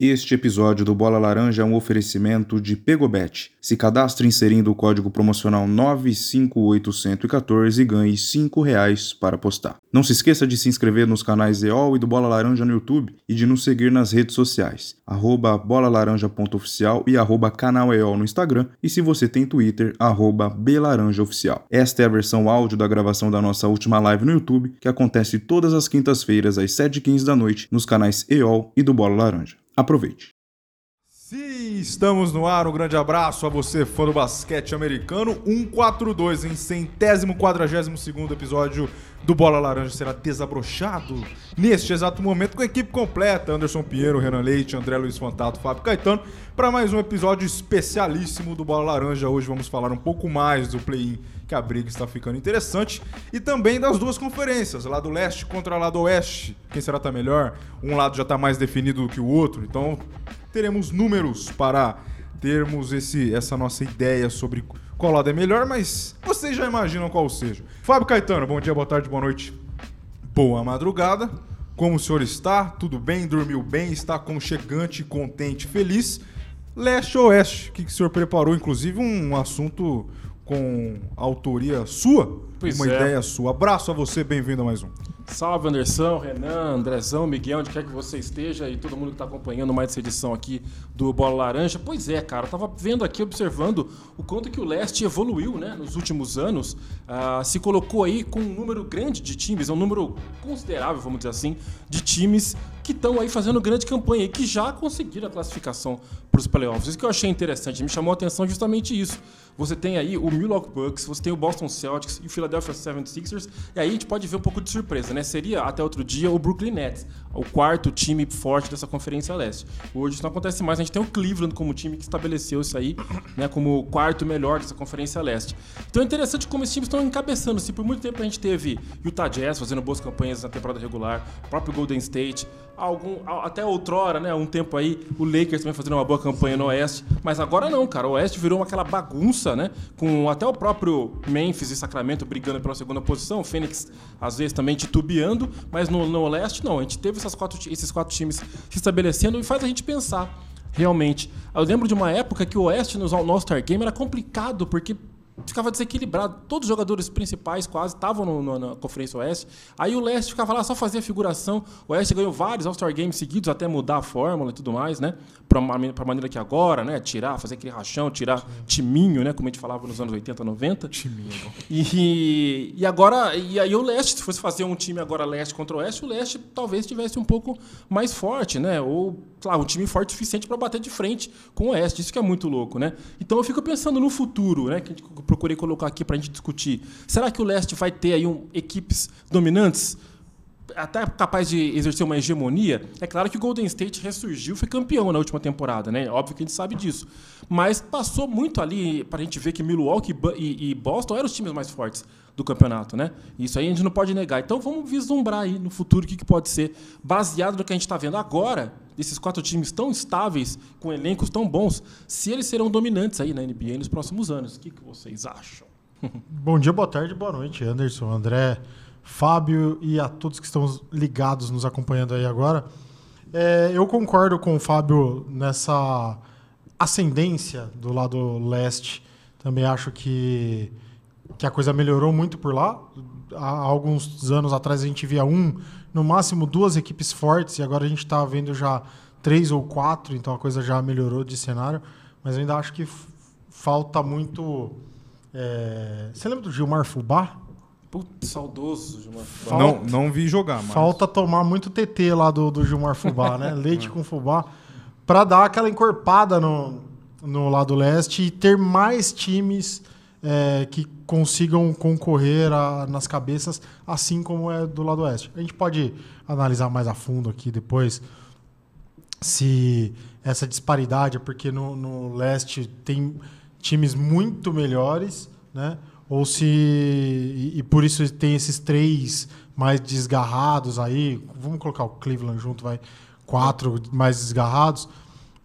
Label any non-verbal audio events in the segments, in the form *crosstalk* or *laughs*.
Este episódio do Bola Laranja é um oferecimento de Pegobet. Se cadastre inserindo o código promocional 958114 e ganhe 5 reais para apostar. Não se esqueça de se inscrever nos canais EOL e do Bola Laranja no YouTube e de nos seguir nas redes sociais, arroba bolalaranja.oficial e arroba canal EOL no Instagram e se você tem Twitter, arroba belaranjaoficial. Esta é a versão áudio da gravação da nossa última live no YouTube, que acontece todas as quintas-feiras às 7h15 da noite nos canais EOL e do Bola Laranja. Aproveite. Sim, estamos no ar. Um grande abraço a você, fã do basquete americano. 142 em centésimo quadragésimo segundo episódio do Bola Laranja será desabrochado neste exato momento com a equipe completa: Anderson Pinheiro, Renan Leite, André Luiz Fantato, Fábio Caetano, para mais um episódio especialíssimo do Bola Laranja. Hoje vamos falar um pouco mais do play-in, que a briga está ficando interessante, e também das duas conferências, lá do leste contra lá do oeste. Quem será tá melhor? Um lado já está mais definido do que o outro, então teremos números para termos esse, essa nossa ideia sobre qual lado é melhor, mas vocês já imaginam qual seja. Fábio Caetano, bom dia, boa tarde, boa noite, boa madrugada. Como o senhor está? Tudo bem? Dormiu bem? Está conchegante, contente, feliz? Leste ou oeste? O que, que o senhor preparou? Inclusive um assunto com autoria sua, Pois uma é. ideia sua. Abraço a você, bem-vindo a mais um. Salve Anderson, Renan, Andrezão, Miguel, onde quer que você esteja e todo mundo que está acompanhando mais essa edição aqui do Bola Laranja. Pois é, cara, eu tava vendo aqui, observando o quanto que o Leste evoluiu, né, nos últimos anos. Ah, se colocou aí com um número grande de times, é um número considerável, vamos dizer assim, de times que estão aí fazendo grande campanha e que já conseguiram a classificação para os playoffs. Isso que eu achei interessante, me chamou a atenção justamente isso. Você tem aí o Milwaukee Bucks, você tem o Boston Celtics e o Philadelphia 76ers, e aí a gente pode ver um pouco de surpresa, né? Seria até outro dia o Brooklyn Nets, o quarto time forte dessa Conferência Leste. Hoje isso não acontece mais, a gente tem o Cleveland como time que estabeleceu isso aí, né, como o quarto melhor dessa Conferência Leste. Então é interessante como esses times estão encabeçando. Se por muito tempo a gente teve Utah Jazz fazendo boas campanhas na temporada regular, o próprio Golden State, algum, até outrora, né, um tempo aí, o Lakers também fazendo uma boa campanha no Oeste, mas agora não, cara, o Oeste virou aquela bagunça, né, com até o próprio Memphis e Sacramento brigando pela segunda posição, o Phoenix às vezes também titubeando, mas no, no Leste não, a gente teve essas quatro, esses quatro times se estabelecendo e faz a gente pensar, realmente. Eu lembro de uma época que o Oeste no All-Star Game era complicado, porque ficava desequilibrado. Todos os jogadores principais quase estavam na Conferência Oeste. Aí o Leste ficava lá só fazia figuração. O Oeste ganhou vários All-Star Games seguidos, até mudar a fórmula e tudo mais, né? Pra, uma- pra maneira que agora, né? Tirar, fazer aquele rachão, tirar timinho, né? Como a gente falava nos anos 80, 90. Timinho. E, e agora, e aí o leste, se fosse fazer um time agora leste contra o oeste, o leste talvez tivesse um pouco mais forte, né? Ou, claro, um time forte o suficiente para bater de frente com o oeste. Isso que é muito louco, né? Então eu fico pensando no futuro, né? Que eu procurei colocar aqui para a gente discutir. Será que o leste vai ter aí um, equipes dominantes? até capaz de exercer uma hegemonia. É claro que o Golden State ressurgiu, foi campeão na última temporada, né? Óbvio que a gente sabe disso. Mas passou muito ali para a gente ver que Milwaukee e Boston eram os times mais fortes do campeonato, né? Isso aí a gente não pode negar. Então vamos vislumbrar aí no futuro o que pode ser, baseado no que a gente está vendo agora, desses quatro times tão estáveis, com elencos tão bons, se eles serão dominantes aí na NBA nos próximos anos. O que, que vocês acham? *laughs* Bom dia, boa tarde, boa noite, Anderson, André, Fábio e a todos que estão ligados, nos acompanhando aí agora. É, eu concordo com o Fábio nessa ascendência do lado leste. Também acho que, que a coisa melhorou muito por lá. Há alguns anos atrás a gente via um, no máximo duas equipes fortes, e agora a gente está vendo já três ou quatro, então a coisa já melhorou de cenário. Mas eu ainda acho que falta muito. é, Você lembra do Gilmar Fubá? Putz, saudoso, Gilmar. Falta- Não, não vi jogar, mas... Falta tomar muito TT lá do, do Gilmar Fubá, né? *laughs* Leite com fubá. Pra dar aquela encorpada no, no lado leste e ter mais times é, que consigam concorrer a- nas cabeças, assim como é do lado oeste. A gente pode analisar mais a fundo aqui depois se essa disparidade é porque no, no leste tem times muito melhores, né? Ou se e, e por isso tem esses três mais desgarrados aí, vamos colocar o Cleveland junto, vai quatro mais desgarrados.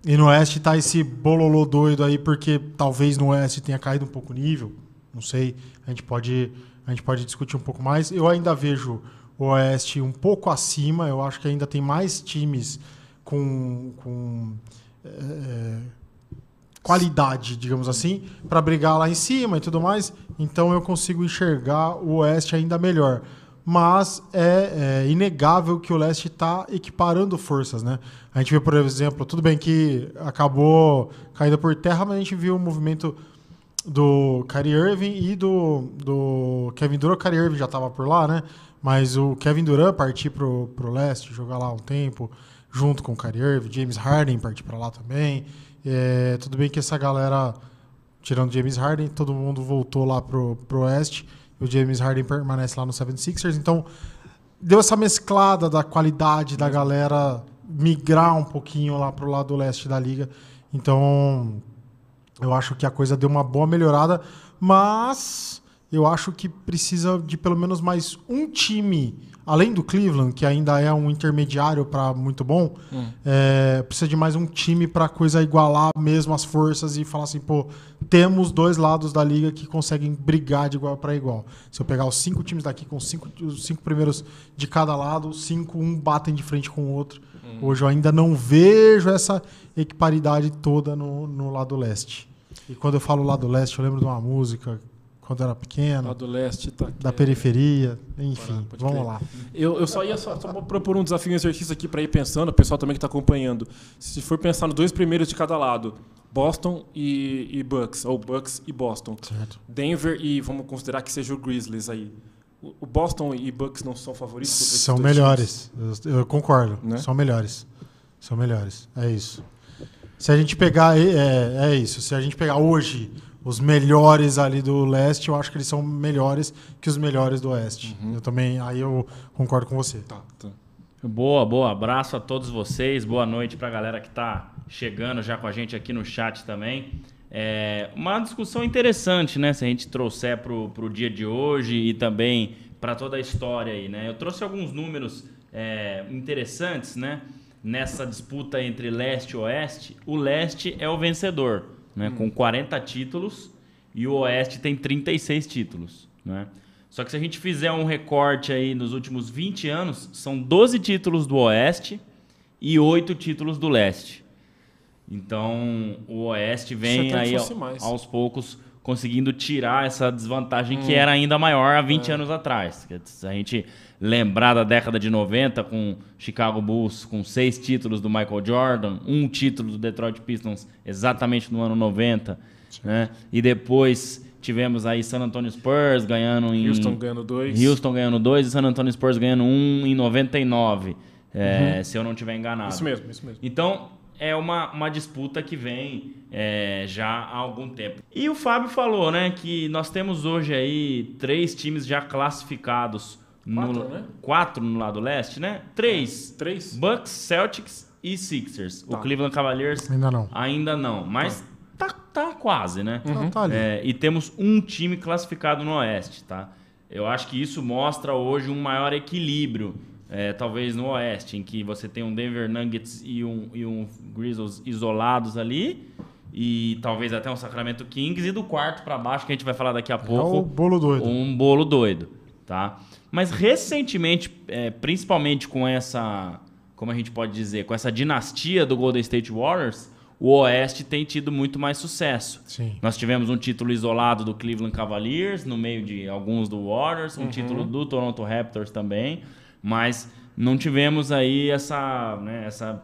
E no oeste tá esse bololô doido aí porque talvez no oeste tenha caído um pouco o nível, não sei. A gente pode a gente pode discutir um pouco mais. Eu ainda vejo o oeste um pouco acima, eu acho que ainda tem mais times com, com qualidade, digamos assim, para brigar lá em cima e tudo mais. Então eu consigo enxergar o Oeste ainda melhor. Mas é, é inegável que o Leste está equiparando forças, né? A gente vê, por exemplo, tudo bem que acabou caindo por terra, mas a gente viu o movimento do Kyrie Irving e do, do Kevin Durant. O Kyrie Irving já estava por lá, né? Mas o Kevin Durant partir pro, pro leste, jogar lá um tempo, junto com o Kyrie Irving, James Harden partir para lá também. É, tudo bem que essa galera, tirando James Harden, todo mundo voltou lá pro, pro oeste. O James Harden permanece lá no 76ers. Então, deu essa mesclada da qualidade da galera migrar um pouquinho lá pro lado leste da liga. Então, eu acho que a coisa deu uma boa melhorada, mas eu acho que precisa de pelo menos mais um time, além do Cleveland, que ainda é um intermediário para muito bom, hum. é, precisa de mais um time para coisa igualar mesmo as forças e falar assim, pô, temos dois lados da liga que conseguem brigar de igual para igual. Se eu pegar os cinco times daqui com cinco, os cinco primeiros de cada lado, cinco um batem de frente com o outro. Hum. Hoje eu ainda não vejo essa equiparidade toda no, no lado leste. E quando eu falo lado leste, eu lembro de uma música quando era pequeno. Lado leste, tá Da periferia, enfim, vamos crer. lá. Eu, eu só ia só, só propor um desafio, um exercício aqui para ir pensando, o pessoal também que está acompanhando. Se for pensar nos dois primeiros de cada lado, Boston e, e Bucks, ou Bucks e Boston. Certo. Denver e vamos considerar que seja o Grizzlies aí. O Boston e Bucks não são favoritos? São melhores, eu, eu, concordo. Né? São melhores. São melhores, é isso. Se a gente pegar. É, é isso. Se a gente pegar hoje os melhores ali do leste, eu acho que eles são melhores que os melhores do oeste. Uhum. Eu também. Aí eu concordo com você. Tá, tá. Boa, boa. Abraço a todos vocês. Boa noite para a galera que está chegando já com a gente aqui no chat também. É uma discussão interessante, né? Se a gente trouxer para o dia de hoje e também para toda a história aí, né? Eu trouxe alguns números é, interessantes, né? nessa disputa entre leste e oeste, o leste é o vencedor, né? Hum. com 40 títulos e o oeste tem 36 títulos. Né? Só que se a gente fizer um recorte aí nos últimos 20 anos, são 12 títulos do oeste e 8 títulos do leste. Então o oeste vem aí aos poucos conseguindo tirar essa desvantagem hum. que era ainda maior há 20 é. anos atrás. Se a gente lembrar da década de 90 com Chicago Bulls com seis títulos do Michael Jordan, um título do Detroit Pistons exatamente no ano 90, né? E depois tivemos aí San Antonio Spurs ganhando em Houston ganhando dois, Houston ganhando dois e San Antonio Spurs ganhando um em 99, é, uhum. se eu não estiver enganado. Isso mesmo, isso mesmo. Então é uma, uma disputa que vem é, já há algum tempo. E o Fábio falou, né, que nós temos hoje aí três times já classificados. Quatro, no, né? Quatro no lado leste, né? Três. É, três. Bucks, Celtics e Sixers. Tá. O Cleveland Cavaliers ainda não. Ainda não, mas tá, tá, tá quase, né? Uhum. Tá é, e temos um time classificado no oeste, tá? Eu acho que isso mostra hoje um maior equilíbrio é, talvez no Oeste, em que você tem um Denver Nuggets e um, e um Grizzlies isolados ali, e talvez até um Sacramento Kings, e do quarto para baixo, que a gente vai falar daqui a pouco. É um bolo doido. Um bolo doido, tá? Mas recentemente, é, principalmente com essa, como a gente pode dizer, com essa dinastia do Golden State Warriors, o Oeste tem tido muito mais sucesso. Sim. Nós tivemos um título isolado do Cleveland Cavaliers, no meio de alguns do Warriors, um uhum. título do Toronto Raptors também mas não tivemos aí essa, né, essa,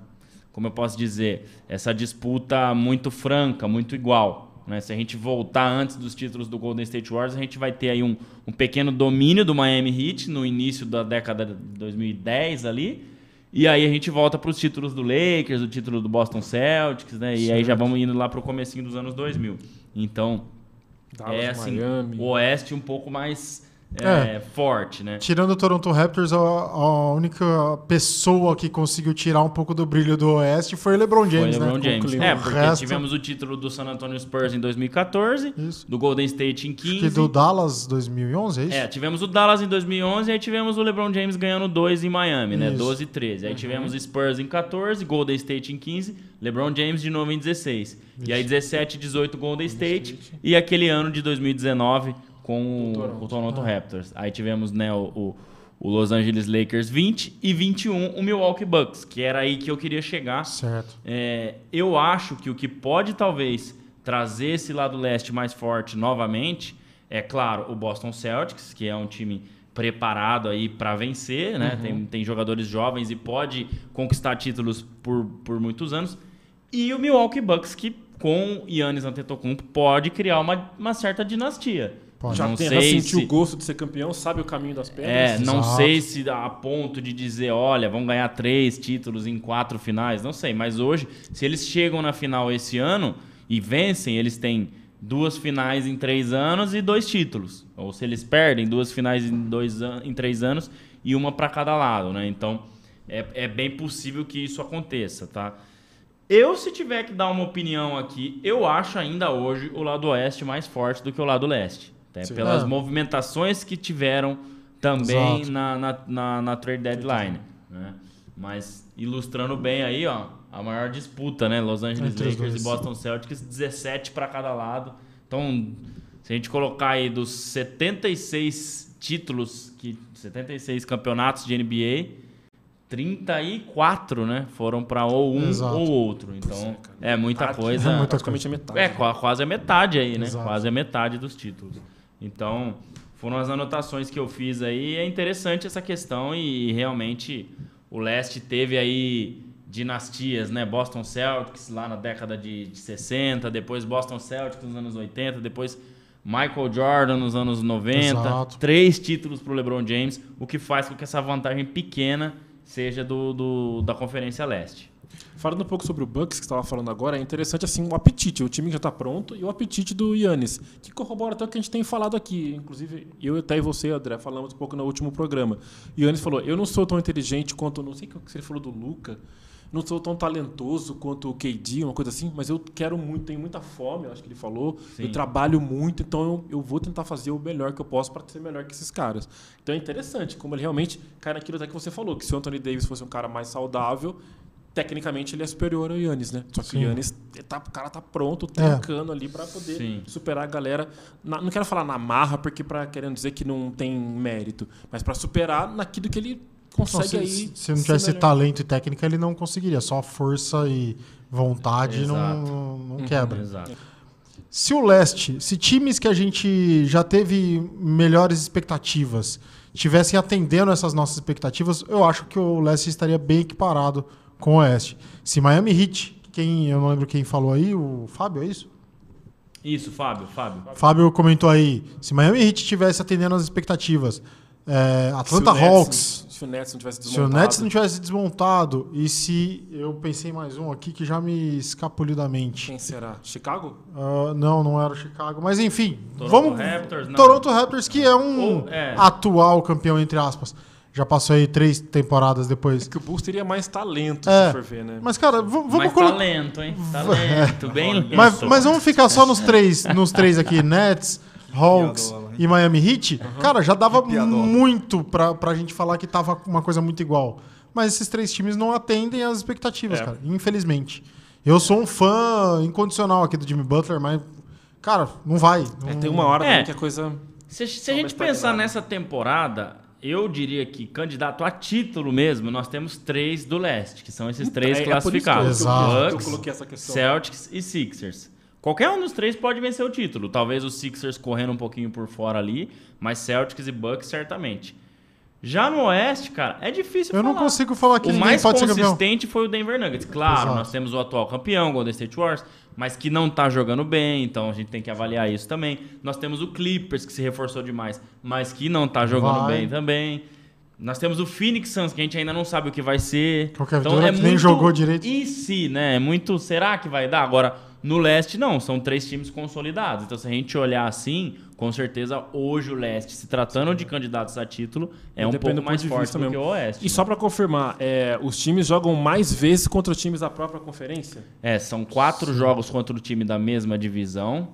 como eu posso dizer, essa disputa muito franca, muito igual. Né? Se a gente voltar antes dos títulos do Golden State Warriors, a gente vai ter aí um, um pequeno domínio do Miami Heat no início da década de 2010 ali. E aí a gente volta para os títulos do Lakers, o título do Boston Celtics, né? E aí já vamos indo lá para o comecinho dos anos 2000. Então, Dallas, é assim, Miami. o Oeste um pouco mais é, é, forte, né? Tirando o Toronto Raptors, a, a, única pessoa que conseguiu tirar um pouco do brilho do Oeste foi LeBron James, foi LeBron né? James. É, porque resto... tivemos o título do San Antonio Spurs em 2014, isso. do Golden State em 15. Acho que do Dallas 2011, é isso? É, tivemos o Dallas em 2011 e aí tivemos o LeBron James ganhando dois em Miami, né? 12 e 13. Aí uhum. tivemos Spurs em 14, Golden State em 15, LeBron James de novo em 16. Isso. E aí 17 e 18 Golden State, State e aquele ano de 2019 com o Toronto, o Toronto ah. Raptors. Aí tivemos né, o, o, Los Angeles Lakers 20 e 21 o Milwaukee Bucks, que era aí que eu queria chegar. Certo. É, eu acho que o que pode talvez trazer esse lado leste mais forte novamente, é claro, o Boston Celtics, que é um time preparado aí para vencer, né? Uhum. Tem, tem jogadores jovens e pode conquistar títulos por, por muitos anos. E o Milwaukee Bucks, que com Yannis Antetokounmpo pode criar uma, uma certa dinastia. Pode. Já, não tem, sei já sentiu se- o gosto de ser campeão, sabe o caminho das pedras. É, não Exato. sei se a ponto de dizer, olha, vão ganhar três títulos em quatro finais, não sei. Mas hoje, se eles chegam na final esse ano e vencem, eles têm duas finais em três anos e dois títulos. Ou se eles perdem duas finais em, dois an em três anos e uma para cada lado, né? Então, é, é bem possível que isso aconteça, tá? Eu, se tiver que dar uma opinião aqui, eu acho ainda hoje o lado oeste mais forte do que o lado leste. Até Sim. pelas É. movimentações que tiveram também na, na, na, na trade deadline. Né? Mas ilustrando bem aí, ó, a maior disputa, né? Los Angeles Entre Lakers e Boston Celtics, 17 para cada lado. Então, se a gente colocar aí dos 76 títulos, que 76 campeonatos de NBA, 34, né, foram para ou um Exato. ou outro. Então, é, é muita Metade. coisa. É muita Praticamente a metade. É, qua- quase a metade aí, né? Exato. Quase a metade dos títulos. Então, foram as anotações que eu fiz aí. É interessante essa questão e realmente o leste teve aí dinastias, né? Boston Celtics lá na década de, de 60, depois Boston Celtics nos anos 80, depois Michael Jordan nos anos 90. Exato. Três títulos para o LeBron James, o que faz com que essa vantagem pequena seja do, do- da Conferência Leste. Falando um pouco sobre o Bucks que você estava falando agora, é interessante assim o apetite, o time que já está pronto e o apetite do Yannis, que corrobora até o que a gente tem falado aqui. Inclusive, eu até e você, André, falamos um pouco no último programa. E Yannis falou: Eu não sou tão inteligente quanto, não sei o que ele falou do Luca, não sou tão talentoso quanto o KD, uma coisa assim, mas eu quero muito, tenho muita fome, acho que ele falou. Sim. Eu trabalho muito, então eu, eu vou tentar fazer o melhor que eu posso para ser melhor que esses caras. Então é interessante como ele realmente cai naquilo até que você falou, que se o Anthony Davis fosse um cara mais saudável, tecnicamente ele é superior ao Yannis, né? Só que Sim. o Yannis, tá, o cara tá pronto, trancando ali para poder Sim. superar a galera. na- não quero falar na marra, porque para querendo dizer que não tem mérito, mas para superar naquilo que ele Não, consegue se, aí. se- se não ser tivesse talento e técnica, ele não conseguiria. Só força e vontade Exato. não, não quebra. Exato. Se o leste, se times que a gente já teve melhores expectativas tivessem atendendo essas nossas expectativas, eu acho que o leste estaria bem equiparado com o oeste. Se Miami Heat, quem eu não lembro quem falou aí, o Fábio, é isso? Isso, Fábio, Fábio. Fábio comentou aí, se Miami Heat tivesse atendendo as expectativas, é, Se Atlanta Nets- Hawks, Se o Nets não tivesse se o desmontado. Nets não tivesse desmontado e se eu pensei mais um aqui que já me escapuliu da mente. Quem será? Chicago? Ah, não, não era o Chicago, mas enfim, Toronto vamos Raptors, não. Toronto Raptors que é um Ou- é. atual campeão entre aspas. Já passou aí três temporadas depois. Que o Bulls teria mais talento, É. se for ver, né? Mas cara, vamos Mas colocar talento, hein? Talento, *laughs* bem lento. mas, mas vamos ficar só nos três, nos três aqui, Nets, Hawks hein? e Miami Heat. Cara, já dava muito pra, pra gente falar que tava uma coisa muito igual. Mas esses três times não atendem às expectativas, É. cara. Infelizmente. Eu sou um fã incondicional aqui do Jimmy Butler, mas, cara, não vai. É, Não- tem uma hora É. que a coisa. Se, se a gente mais pensar nessa temporada, eu diria que candidato a título mesmo, nós temos três do leste, que são esses três É- é classificados: que eu. Celtics e Sixers. Qualquer um dos três pode vencer o título. Talvez os Sixers correndo um pouquinho por fora ali, mas Celtics e Bucks certamente. Já no Oeste, cara, é difícil Eu não falar. consigo falar que o ninguém mais pode ser campeão. consistente foi o Denver Nuggets. Claro, Exato. nós temos o atual campeão, Golden State Warriors, mas que não tá jogando bem, então a gente tem que avaliar isso também. Nós temos o Clippers, que se reforçou demais, mas que não tá jogando Vai. bem também. Nós temos o Phoenix Suns, que a gente ainda não sabe o que vai ser. Então, Qualquer vitória que nem jogou direito. E se, né? É muito. Será que vai dar? Agora, no leste, não. São três times consolidados. Então, se a gente olhar assim, com certeza, hoje o leste, se tratando de candidatos a título, é um pouco mais forte do mesmo. que o oeste. E só pra confirmar, é, os times jogam mais vezes contra os times da própria conferência? É, são quatro jogos contra o time da mesma divisão,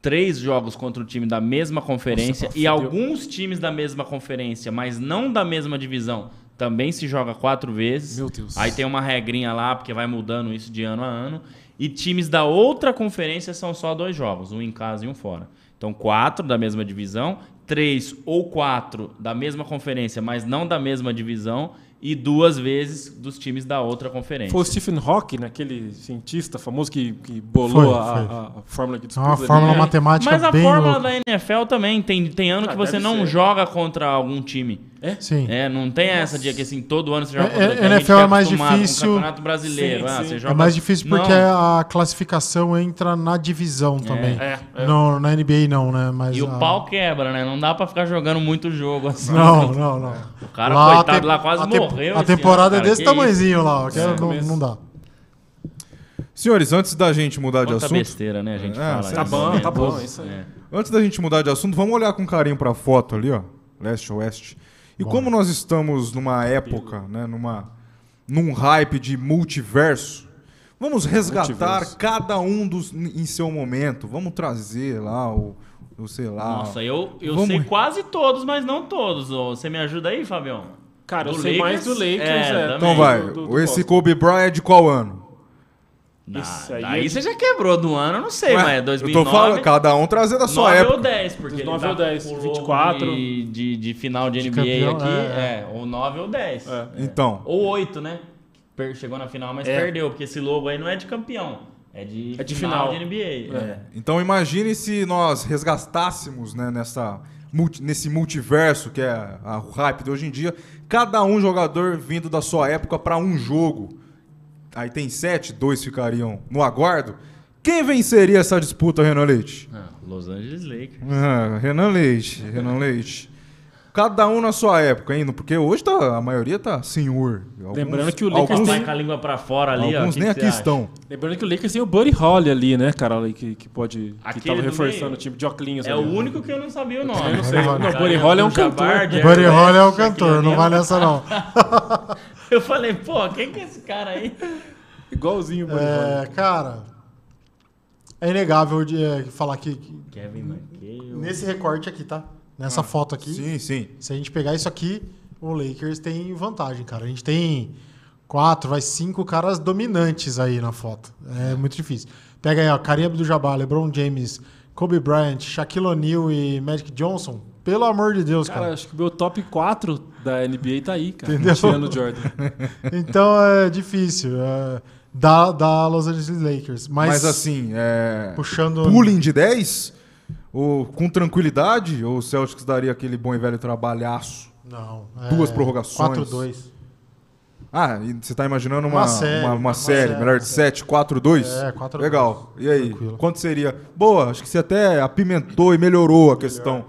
três jogos contra o time da mesma conferência Nossa, e alguns times da mesma conferência, mas não da mesma divisão, também se joga quatro vezes. Meu Deus. Aí tem uma regrinha lá, porque vai mudando isso de ano a ano. E times da outra conferência são só dois jogos, um em casa e um fora. Então, quatro da mesma divisão, três ou quatro da mesma conferência, mas não da mesma divisão, e duas vezes dos times da outra conferência. Foi o Stephen Hawking, né, aquele cientista famoso que, que bolou Foi, a, foi. a- a fórmula que É disputa. uma ali, fórmula né? matemática Mas a fórmula louca. da NFL também tem, tem ano Ah, que você não ser. joga contra algum time. Sim. É, não tem essa de que assim, todo ano você joga É, contra é, que a gente NFL é é mais o difícil. Campeonato Brasileiro. Sim, ah, sim. você É joga... É mais difícil porque Não. a classificação entra na divisão também. É, é. No, na NBA não, né? Mas E o a- pau quebra, né? Não dá pra ficar jogando muito jogo assim. Não, não, não. *laughs* O cara, Lá, coitado, te- lá quase a te- morreu. A temporada ano, é desse tamanhozinho lá, ó, que É, não, não dá. Senhores, antes da gente mudar Isso. de Quanta assunto, besteira, né? A gente É, fala. tá nesse bom, momento. tá bom, é isso aí. É. antes da gente mudar de assunto, vamos olhar com carinho pra foto ali, ó, leste oeste. E como nós estamos numa época, né, numa num hype de multiverso, vamos resgatar Multiverso. cada um dos em seu momento. Vamos trazer lá o, o sei lá. Nossa, eu, eu Vamos- sei quase todos, mas não todos. Você me ajuda aí, Fabião? Cara, eu Do sei mais do Lakers? Lakers. É, É. Então vai, do- do esse. Kobe Bryant é de qual ano? Da- Isso aí daí é- você já quebrou do ano, eu não sei, Ué, mas é eu 2009. tô falando, cada um trazendo a sua 9 época. ou 10, porque Dos ele 9 tá ou 10, pulou 24. De, de, de final de, De NBA campeão, aqui, é, é, ou 9 ou 10. É. Então, Ou 8, né? Chegou na final, mas É. perdeu, porque esse logo aí não é de campeão, é de, É de final, final. de NBA. É. Então imagine se nós resgatássemos né, nessa, multi- nesse multiverso que é a, o hype de hoje em dia, cada um jogador vindo da sua época para um jogo. Aí tem sete, dois ficariam no aguardo. Quem venceria essa disputa, Renan Leite? Ah, Los Angeles Lakers. Ah, Renan Leite, Renan Leite. Cada um na sua época ainda, porque hoje tá, a maioria tá senhor. Alguns- Lembrando que o Lakers alguns, Vai com a língua pra fora ali, ó. alguns que nem que aqui acha? estão. Lembrando que o Lakers tem o Buddy Holly ali, né, cara, ali, que, que pode. Que Aquele tava do reforçando meio? o time de Oclinhos. É ali. o único que eu não sabia o nome. também não *laughs* sei. Não, Não, Buddy Holly é um cantor. O Buddy Holly é o cantor, não vai nessa não. *laughs* *laughs* Eu falei, pô, quem que é esse cara aí? Igualzinho o Buddy Holly. É, cara, é inegável de é, falar que, que Kevin McHale. nesse recorte aqui, tá? Nessa foto aqui, Sim, sim. se a gente pegar isso aqui, o Lakers tem vantagem, cara. A gente tem quatro, vai cinco caras dominantes aí na foto. É muito difícil. Pega aí, ó, Kareem Abdul-Jabbar, LeBron James, Kobe Bryant, Shaquille O'Neal e Magic Johnson. Pelo amor de Deus, Cara, cara. acho que o meu top 4 da NBA tá aí, cara. Entendeu? Tirando o Jordan. *laughs* Então é difícil. É, da, da Los Angeles Lakers. Mas, Mas, assim, é... puxando. pulling de 10? Ou com tranquilidade? Ou o Celtics daria aquele bom e velho trabalhaço? Não. Duas é, prorrogações. 4-2. Ah, e você tá imaginando uma, Uma série, uma, uma uma série, série, melhor de uma 7, 4, 2? É, 4-2. Legal. E aí, Tranquilo. quanto seria? Boa, acho que você até apimentou e melhorou a questão.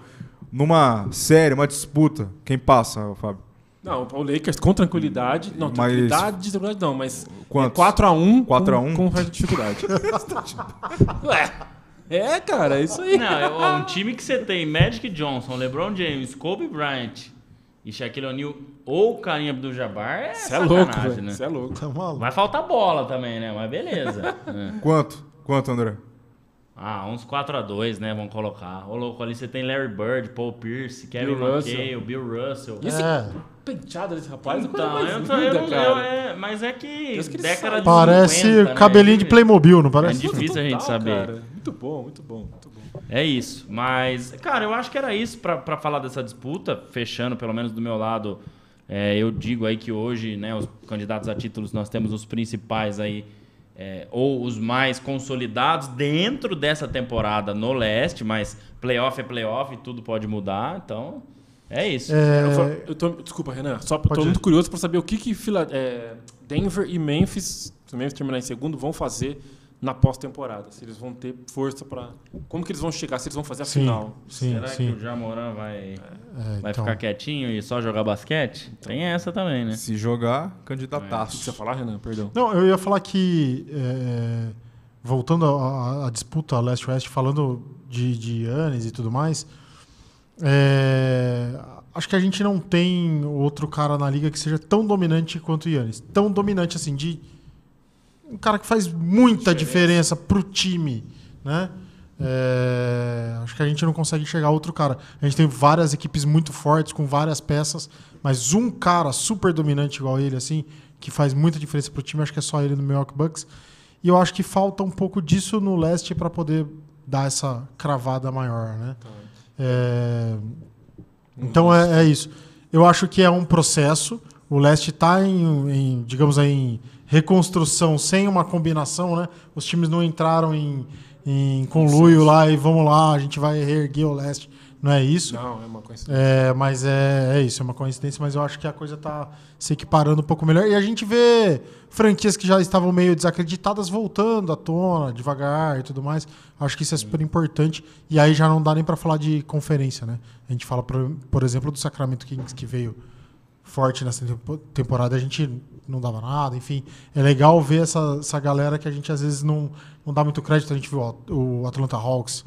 Numa série, uma disputa, quem passa, Fábio? Não, o Lakers com tranquilidade. Não, Mas- tranquilidade, tranquilidade não, mas. Quantos? 4x1 4 a 1? com, com certa dificuldade. *laughs* Ué. É, cara, é isso aí. Não, é um time que você tem Magic Johnson, LeBron James, Kobe Bryant e Shaquille O'Neal ou Kareem Abdul-Jabbar é Você é louco, né? Você é louco. Tá maluco. Vai faltar bola também, né? Mas beleza. É. *laughs* Quanto? Quanto, André? Ah, uns 4x2, né? Vamos colocar. Ô, louco, ali você tem Larry Bird, Paul Pierce, Kevin Bill Russell. McHale, Bill Russell. E esse É. penteado desse rapaz é coisa Então, mais eu, eu linda, não- cara. eu- é, mas é que década de Parece 50, né? cabelinho de Playmobil, não parece? É difícil a gente saber. Cara. Muito bom, muito bom, muito bom. É isso. Mas, cara, eu acho que era isso pra, pra falar dessa disputa. Fechando, pelo menos do meu lado, é, eu digo aí que hoje, né, os candidatos a títulos, nós temos os principais aí, é, ou os mais consolidados dentro dessa temporada no leste, mas playoff é playoff e tudo pode mudar. Então, é isso. É, Eu, tô, desculpa, Renan. Só ir. muito curioso pra saber o que, que é, Denver e Memphis, se o Memphis terminar em segundo, vão fazer na pós-temporada. Se eles vão ter força pra. Como que eles vão chegar? Se eles vão fazer a sim, final. sim, Será sim. que o Jamoran vai, É, vai então, ficar quietinho e só jogar basquete? Tem essa também, né? Se jogar, O que candidataço. você ia falar, Renan? Perdão. Não, eu ia falar que, é, voltando à disputa leste-oeste, falando de, de Yannis e tudo mais, é, acho que a gente não tem outro cara na liga que seja tão dominante quanto o Yannis. Tão dominante assim, de um cara que faz muita diferença, pro time, né? É, acho que a gente não consegue chegar a outro cara. A gente tem várias equipes muito fortes, com várias peças, mas um cara super dominante igual ele, assim, que faz muita diferença pro time, acho que é só ele no Milwaukee Bucks. E eu acho que falta um pouco disso no leste para poder dar essa cravada maior, né? É, então é, é isso. Eu acho que é um processo. o leste está em, em, digamos aí, em reconstrução sem uma combinação, né? Os times não entraram em, em conluio lá e vamos lá, a gente vai reerguer o leste. Não é isso? Não, é uma coincidência. É, mas é, é isso, é uma coincidência, mas eu acho que a coisa tá se equiparando um pouco melhor. E a gente vê franquias que já estavam meio desacreditadas voltando à tona, devagar e tudo mais. Acho que isso é super importante. E aí já não dá nem para falar de conferência, né? A gente fala, por, por exemplo, do Sacramento Kings que veio forte nessa tempo- temporada, a gente não dava nada, enfim. É legal ver essa, essa galera que a gente às vezes não, não dá muito crédito. A gente viu o Atlanta Hawks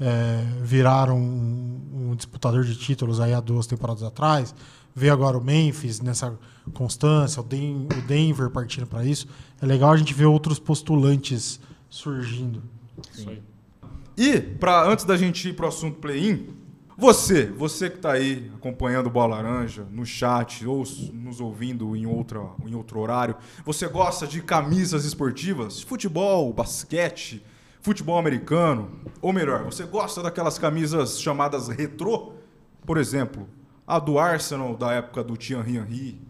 é, virar um, um disputador de títulos aí há duas temporadas atrás. Ver agora o Memphis nessa constância, o, Den- o Denver partindo para isso. É legal a gente ver outros postulantes surgindo. Aí. E, pra, antes da gente ir pro assunto play-in, você, você que tá aí acompanhando o Bola Laranja no chat ou nos ouvindo em, outra, em outro horário, você gosta de camisas esportivas? Futebol, basquete, futebol americano? Ou melhor, você gosta daquelas camisas chamadas retrô? Por exemplo, a do Arsenal da época do Thierry Henry,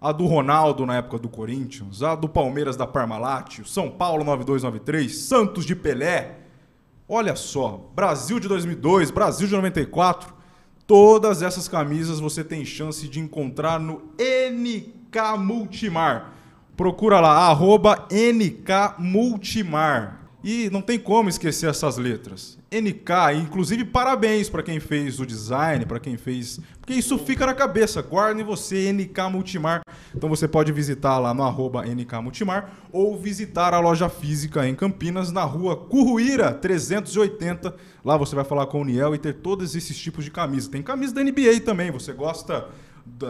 a do Ronaldo na época do Corinthians, a do Palmeiras da Parmalat, o São Paulo 9293, Santos de Pelé. Olha só, Brasil de 2002, Brasil de 94, todas essas camisas você tem chance de encontrar no NK Multimar. Procura lá, arroba NK Multimar. E não tem como esquecer essas letras. NK, inclusive parabéns para quem fez o design, para quem fez. Porque isso fica na cabeça. Guarde você NK Multimar. Então você pode visitar lá no arroba NK Multimar ou visitar a loja física em Campinas, na rua Curruíra 380. Lá você vai falar com o Niel e ter todos esses tipos de camisas. Tem camisa da NBA também. Você gosta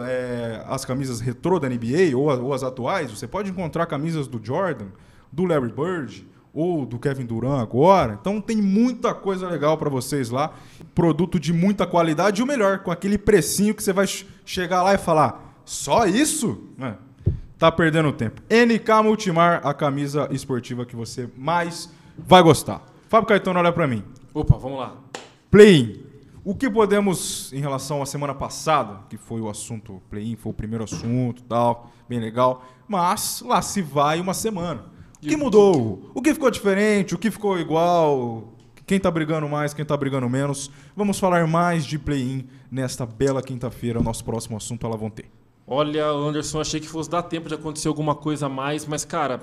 é, as camisas retrô da NBA ou, ou as atuais? Você pode encontrar camisas do Jordan, do Larry Bird ou do Kevin Durant agora. Então tem muita coisa legal para vocês lá. Produto de muita qualidade e o melhor, com aquele precinho que você vai ch- chegar lá e falar: só isso? É, tá perdendo tempo. NK Multimar, a camisa esportiva que você mais vai gostar. Fábio Caetano, olha para mim. Opa, vamos lá. Play-in. O que podemos, em relação à semana passada, que foi o assunto play-in, foi o primeiro assunto tal, bem legal, mas lá se vai uma semana. O que mudou? O que ficou diferente? O que ficou igual? Quem tá brigando mais, quem tá brigando menos? Vamos falar mais de play-in nesta bela quinta-feira. O nosso próximo assunto, ela vão ter. Olha, Anderson, achei que fosse dar tempo de acontecer alguma coisa a mais, mas, cara,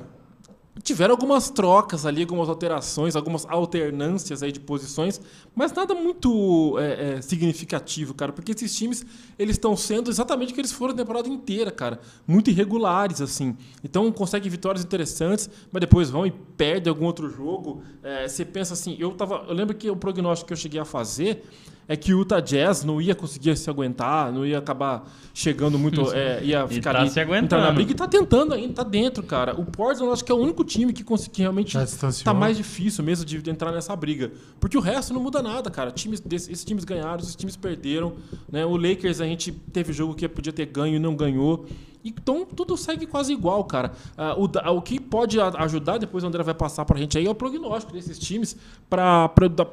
tiveram algumas trocas ali, algumas alterações, algumas alternâncias aí de posições, mas nada muito é, é, significativo, cara, porque esses times, eles estão sendo exatamente o que eles foram a temporada inteira, cara. Muito irregulares, assim. Então, conseguem vitórias interessantes, mas depois vão e perdem algum outro jogo. É, você pensa assim, eu, tava, eu lembro que o prognóstico que eu cheguei a fazer é que o Utah Jazz não ia conseguir se aguentar, não ia acabar chegando muito. é, ia E ficar tá ali, se aguentando. entrar na briga e tá tentando ainda, tá dentro, cara. O Portland acho que é o único time que, consegui, que realmente distanciou. tá mais difícil mesmo de, de entrar nessa briga. Porque o resto não muda nada, cara. Times desse- esses times ganharam, esses times perderam. Né? O Lakers a gente teve jogo que podia ter ganho e não ganhou. Então tudo segue quase igual, cara. Ah, o, o que pode a- ajudar, depois o André vai passar pra gente aí, é o prognóstico desses times pra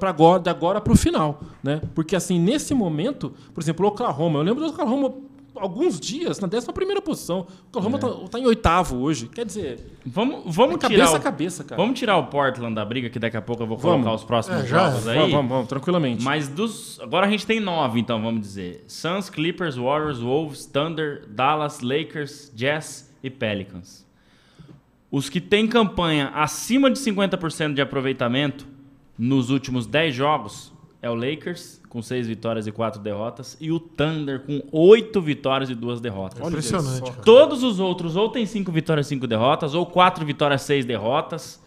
agora, de agora pro final. Né? Porque assim, nesse momento, por exemplo, o Oklahoma, eu lembro do Oklahoma alguns dias na 11 primeira posição. O Oklahoma tá, tá em oitavo hoje. Quer dizer, Vamos, vamos é tirar cabeça o, a cabeça, cara. Vamos tirar o Portland da briga, que daqui a pouco eu vou Vamos. colocar os próximos É, jogos é. aí. Vamos, vamos, vamos, tranquilamente. Mas dos. Agora a gente tem nove, então, vamos dizer: Suns, Clippers, Warriors, Wolves, Thunder, Dallas, Lakers, Jazz e Pelicans. Os que têm campanha acima de 50% de aproveitamento nos últimos 10 jogos é o Lakers, com 6 vitórias e 4 derrotas, e o Thunder, com 8 vitórias e 2 derrotas. Olha Impressionante, cara. Todos os outros ou tem 5 vitórias e 5 derrotas, ou 4 vitórias e 6 derrotas,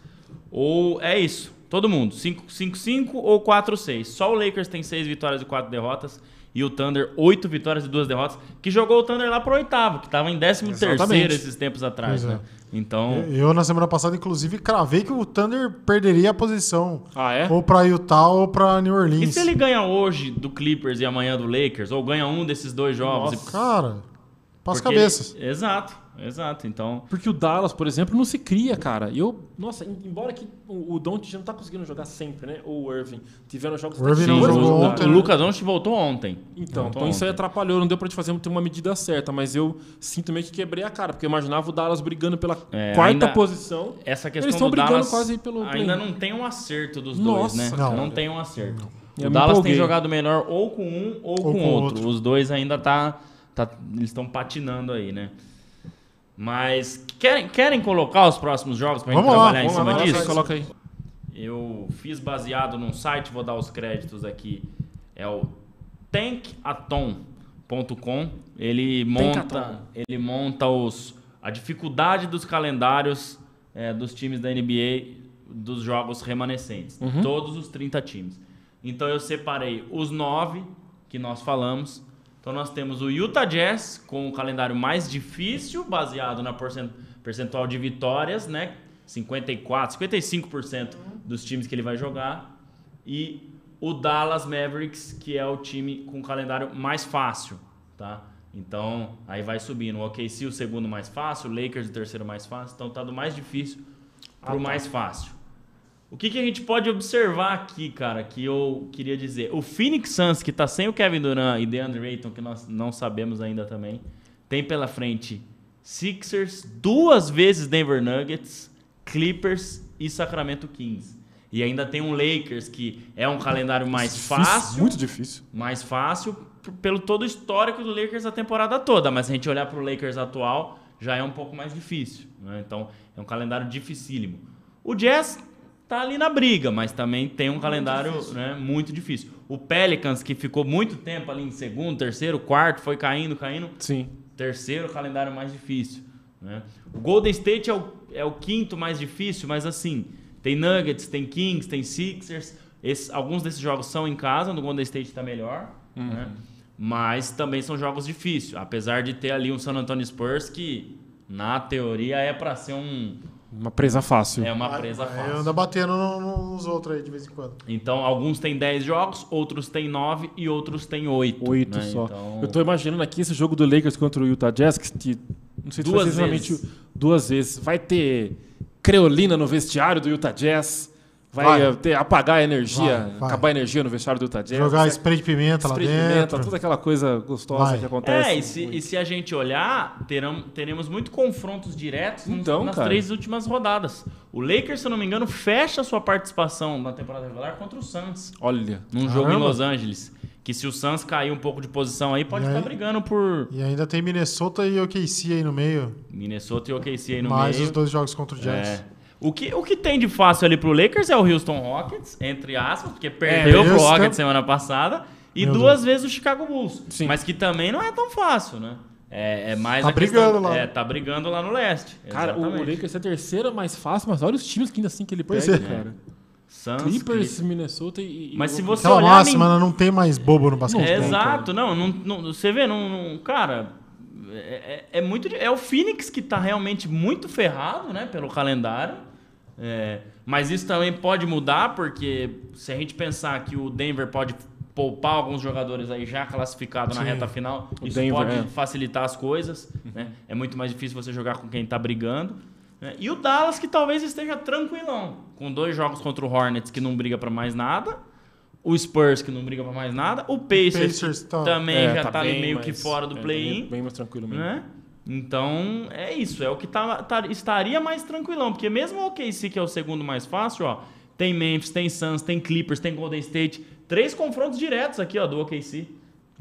ou é isso. Todo mundo, 5-5 ou 4-6. Só o Lakers tem 6 vitórias e 4 derrotas. E o Thunder, 8 vitórias e 2 derrotas. Que jogou o Thunder lá pro oitavo, que tava em 13 terceiro Exatamente. esses tempos atrás, Pois é. né? Então, Eu, na semana passada, inclusive, cravei que o Thunder perderia a posição. Ah, é? Ou pra Utah ou pra New e Orleans. se ele ganha hoje do Clippers e amanhã do Lakers? Ou ganha um desses dois jogos? Nossa. e- Cara, passa porque cabeças. ele- Exato. Exato. Então, Porque o Dallas, por exemplo, não se cria, cara. E eu, nossa, em- embora que o o Doncic não tá conseguindo jogar sempre, né? Ou o Irving. Tiveram jogos O Irving não jogou ontem, o? Lucas Doncic voltou ontem. Então, Voltou então isso aí ontem. atrapalhou, não deu pra te fazer ter uma medida certa, mas eu sinto meio que quebrei a cara, porque eu imaginava o Dallas brigando pela É, quarta ainda- posição. Essa questão Eles estão do brigando Dallas quase pelo ainda play. não tem um acerto dos Nossa, dois, né? cara. Não tem um acerto. Eu o Dallas tem jogado melhor ou com um ou, com, com outro. outro. Os dois ainda tá, tá eles estão patinando aí, né? Mas querem, querem colocar os próximos jogos pra gente lá, trabalhar em lá, cima vai, disso? coloca aí. Eu fiz baseado num site, vou dar os créditos aqui. É o tankaton.com. Ele monta, ele monta os, a dificuldade dos calendários é, dos times da NBA dos jogos remanescentes. Todos os 30 times. Então eu separei os nove que nós falamos. Então nós temos o Utah Jazz com o calendário mais difícil, baseado na percentual de vitórias, né? 54, 55% dos times que ele vai jogar. E o Dallas Mavericks, que é o time com o calendário mais fácil, tá? Então, aí vai subindo. O OKC, o segundo mais fácil, o Lakers, o terceiro mais fácil. Então, tá do mais difícil pro mais fácil. O que, que a gente pode observar aqui, cara, que eu queria dizer? O Phoenix Suns, que tá sem o Kevin Durant e DeAndre Ayton, que nós não sabemos ainda também, tem pela frente Sixers, duas vezes Denver Nuggets, Clippers e Sacramento Kings. E ainda tem um Lakers, que é um calendário mais fácil Muito difícil. mais fácil pelo todo o histórico do Lakers a temporada toda. Mas se a gente olhar para o Lakers atual, já é um pouco mais difícil. né? Então, é um calendário dificílimo. O Jazz tá ali na briga, mas também tem um calendário né, muito difícil. O Pelicans, que ficou muito tempo ali em segundo, terceiro, quarto, foi caindo, caindo. Sim. Terceiro calendário mais difícil. Né? O Golden State é o, é o quinto mais difícil, mas assim, tem Nuggets, tem Kings, tem Sixers. Esse- alguns desses jogos são em casa, no Golden State está melhor. Né? Mas também são jogos difíceis. Apesar de ter ali um San Antonio Spurs que, na teoria, é para ser um, Uma presa fácil. é uma presa Aí fácil. anda batendo no- no- nos outros aí de vez em quando. Então, alguns têm 10 jogos, outros têm 9 e outros têm 8. Oito né? só. Então, Eu tô imaginando aqui esse jogo do Lakers contra o Utah Jazz, que que- não sei se Duas foi exatamente vezes. duas vezes. Vai ter creolina no vestiário do Utah Jazz. Vai, Vai. eh, ter, apagar a energia, Vai, vai. acabar a energia no vestiário do Utah Jazz. Jogar spray de pimenta lá spray de pimenta, dentro. toda aquela coisa gostosa Vai. que acontece. É, e se, e se a gente olhar, terão, teremos muito confrontos diretos Então, nas cara. três últimas rodadas. O Lakers, se eu não me engano, fecha a sua participação na temporada regular contra o Suns. Olha. Num jogo em Caramba. Los Angeles. Que se o Suns cair um pouco de posição aí, pode E ficar aí? brigando por E ainda tem Minnesota e OKC aí no meio. Minnesota e OKC aí no mais meio. os dois jogos contra o Jazz. É. O que, o que tem de fácil ali pro Lakers é o Houston Rockets, entre aspas, porque perdeu pro Houston. Rockets semana passada, e Meu duas vezes o Chicago Bulls. Sim. Mas que também não é tão fácil, né? É, é mais Tá a questão- brigando lá. É, tá brigando lá no leste. Cara, o, o Exatamente. Lakers é a terceira mais fácil, mas olha os times que ainda assim que ele Pois pega, é. cara. Suns, Clippers. Minnesota e... Mas se o- você Aquela olhar... máxima, nem- não tem mais bobo no basquete. É, exato, não, não, não- você vê, não, não- cara, é, é- é muito, é o Phoenix que tá realmente muito ferrado, né, pelo calendário. É, mas isso também pode mudar porque se a gente pensar que o Denver pode poupar alguns jogadores aí já classificados na reta final, O isso Denver, pode é. facilitar as coisas, né? É muito mais difícil você jogar com quem tá brigando. né? E o Dallas que talvez esteja tranquilão, com dois jogos contra o Hornets que não briga pra mais nada. O Spurs que não briga pra mais nada. O Pacers, Pacers que tá- também É, já tá, ali bem meio que mais- fora do é, play-in. Bem, bem mais tranquilo mesmo. né? Então, é isso. É o que tá, tá- estaria mais tranquilão. Porque mesmo o OKC, que é o segundo mais fácil, ó, tem Memphis, tem Suns, tem Clippers, tem Golden State. Três confrontos diretos aqui, ó, do OKC.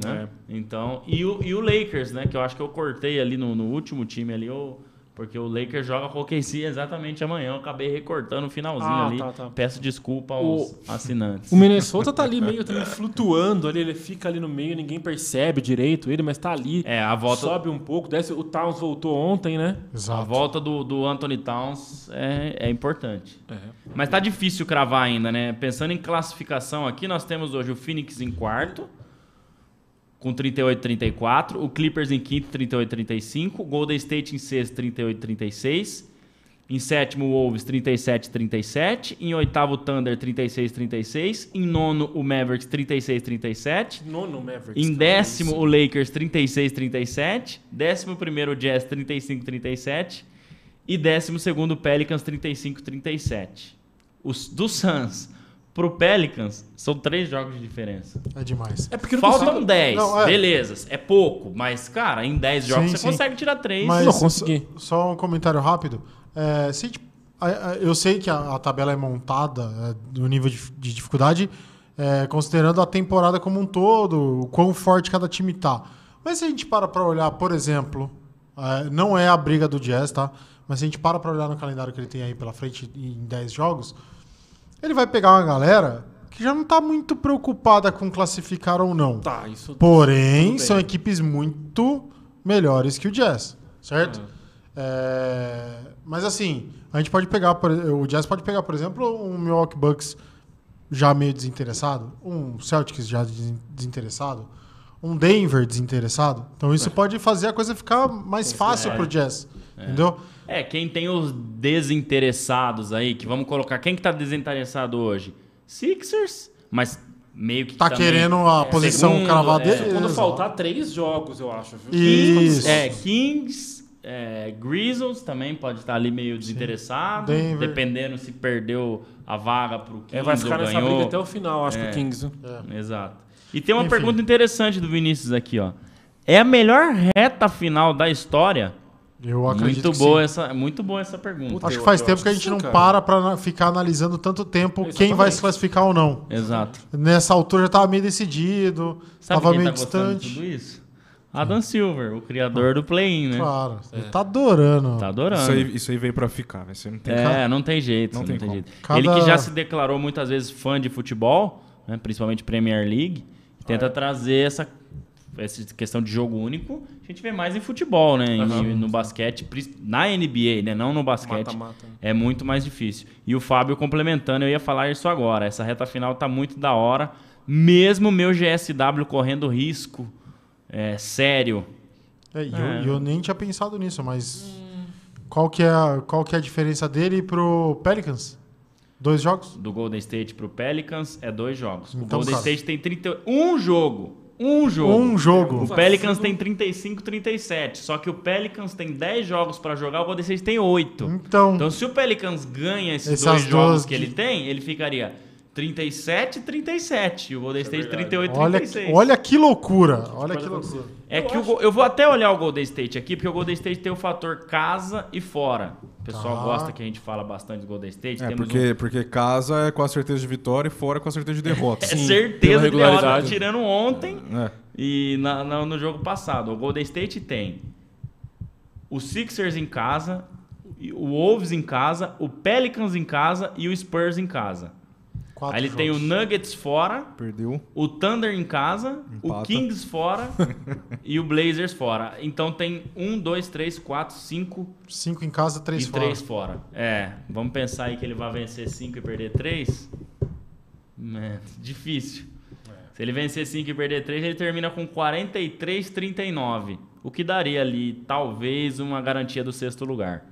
Né? Então, e o, e o Lakers, né? Que eu acho que eu cortei ali no, no último time ali, eu, porque o Lakers joga com o OKC exatamente amanhã. Eu acabei recortando o finalzinho Ah, ali. tá, tá. Peço desculpa aos assinantes. O Minnesota tá ali meio também flutuando ali, ele fica ali no meio, ninguém percebe direito ele, mas tá ali. É, a volta, Sobe um pouco, desce. O Towns voltou ontem, né? a Exato. volta do, do Anthony Towns é, é importante. É. Mas tá difícil cravar ainda, né? Pensando em classificação aqui, nós temos hoje o Phoenix em quarto, com 38-34, o Clippers em quinto, 38-35, o Golden State em sexto, 38-36. Em sétimo, o Wolves 37-37. Em oitavo, o Thunder 36-36. Em nono, o Mavericks 36-37. Nono Mavericks. Em décimo, o Lakers 36-37. Décimo primeiro, o Jazz 35-37. E décimo segundo, o Pelicans 35-37. Os do Suns pro Pelicans são três jogos de diferença. É demais. É porque Faltam consigo... 10, Não, é. beleza. É pouco, mas, cara, em 10 jogos Sim, você sim. consegue tirar 3. Mas Não consegui. só um comentário rápido. É, se eu sei que a, a tabela é montada é, do nível de, de dificuldade, é, considerando a temporada como um todo, o quão forte cada time tá. Mas se a gente para para olhar, por exemplo, é, não é a briga do Jazz, tá? Mas se a gente para para olhar no calendário que ele tem aí pela frente em 10 jogos, ele vai pegar uma galera que já não tá muito preocupada com classificar ou não. Tá, isso... Porém, são equipes muito melhores que o Jazz, certo? É, Mas assim, a gente pode pegar, por- o Jazz pode pegar, por exemplo, um Milwaukee Bucks já meio desinteressado, um Celtics já des- desinteressado, um Denver desinteressado. Então isso pode fazer a coisa ficar mais fácil pro Jazz, entendeu? É, quem tem os desinteressados aí, que vamos colocar. Quem que tá desinteressado hoje? Sixers, mas meio que Tá também- querendo a é, posição segundo, cravada é, dele. Quando faltar três jogos, eu acho. Viu? Isso. É, Kings, é, Grizzlies também pode estar ali meio desinteressado, Denver. dependendo se perdeu a vaga pro Kings É, vai ficar ou nessa ganhou. briga até o final, acho que É. o Kings. viu? Exato. E tem uma Enfim. pergunta interessante do Vinícius aqui, ó. É a melhor reta final da história? Eu acredito Muito que boa sim. essa, muito boa essa pergunta. Puta, Acho que Eu- faz eu tempo acho que a gente sim, não cara. para pra ficar analisando tanto tempo quem vai Exatamente. se classificar ou não. Exato. Nessa altura já tava meio decidido, Sabe tava quem meio tá distante. tudo isso? Adam Silver, o criador do play-in, né? Claro, ele tá adorando. Tá adorando. Isso aí, isso aí veio pra ficar, né? Você não tem É, não tem jeito. Não Não, tem tem, jeito. Cada- Ele que já se declarou muitas vezes fã de futebol, né, principalmente Premier League, tenta trazer essa, essa questão de jogo único. A gente vê mais em futebol, né? em- Aham. no basquete, na NBA, né? Não no basquete. Mata-mata. É muito mais difícil. E o Fábio complementando, eu ia falar isso agora. Essa reta final tá muito da hora. Mesmo o meu GSW correndo risco é, sério. É, e É. eu, eu nem tinha pensado nisso, mas qual, que é a, qual que é a diferença dele pro Pelicans? Dois jogos? do Golden State pro Pelicans é dois jogos. o Então, Golden cara. State tem 31 um jogo. Um jogo. Um jogo. O Pelicans tem 35, 37. Só que o Pelicans tem 10 jogos pra jogar, o Golden State tem 8. Então, Então, se o Pelicans ganha esses Essas dois jogos que ele tem, ele ficaria 37, 37. E o Golden State 38, olha, 36. olha que loucura. Olha que loucura. É que o Go- eu vou até olhar o Golden State aqui, porque o Golden State tem o fator casa e fora. O pessoal Tá. gosta que a gente fala bastante do Golden State. É, Temos um porque, porque casa é com a certeza de vitória e fora com a certeza de derrota. É Sim, certeza de derrota, regularidade. tirando ontem É. e na- na- no jogo passado. O Golden State tem o Sixers em casa, o Wolves em casa, o Pelicans em casa e o Spurs em casa. Quatro Aí ele tem o jogos. Nuggets fora, Perdeu. o Thunder em casa, o Empata. Kings fora *laughs* e o Blazers fora. Então tem um, dois, três, quatro, cinco Cinco em casa, três e fora. três fora. É, vamos pensar aí que ele vai vencer cinco e perder três? É, difícil. Se ele vencer 5 e perder 3, ele termina com 43-39. O que daria ali, talvez, uma garantia do sexto lugar.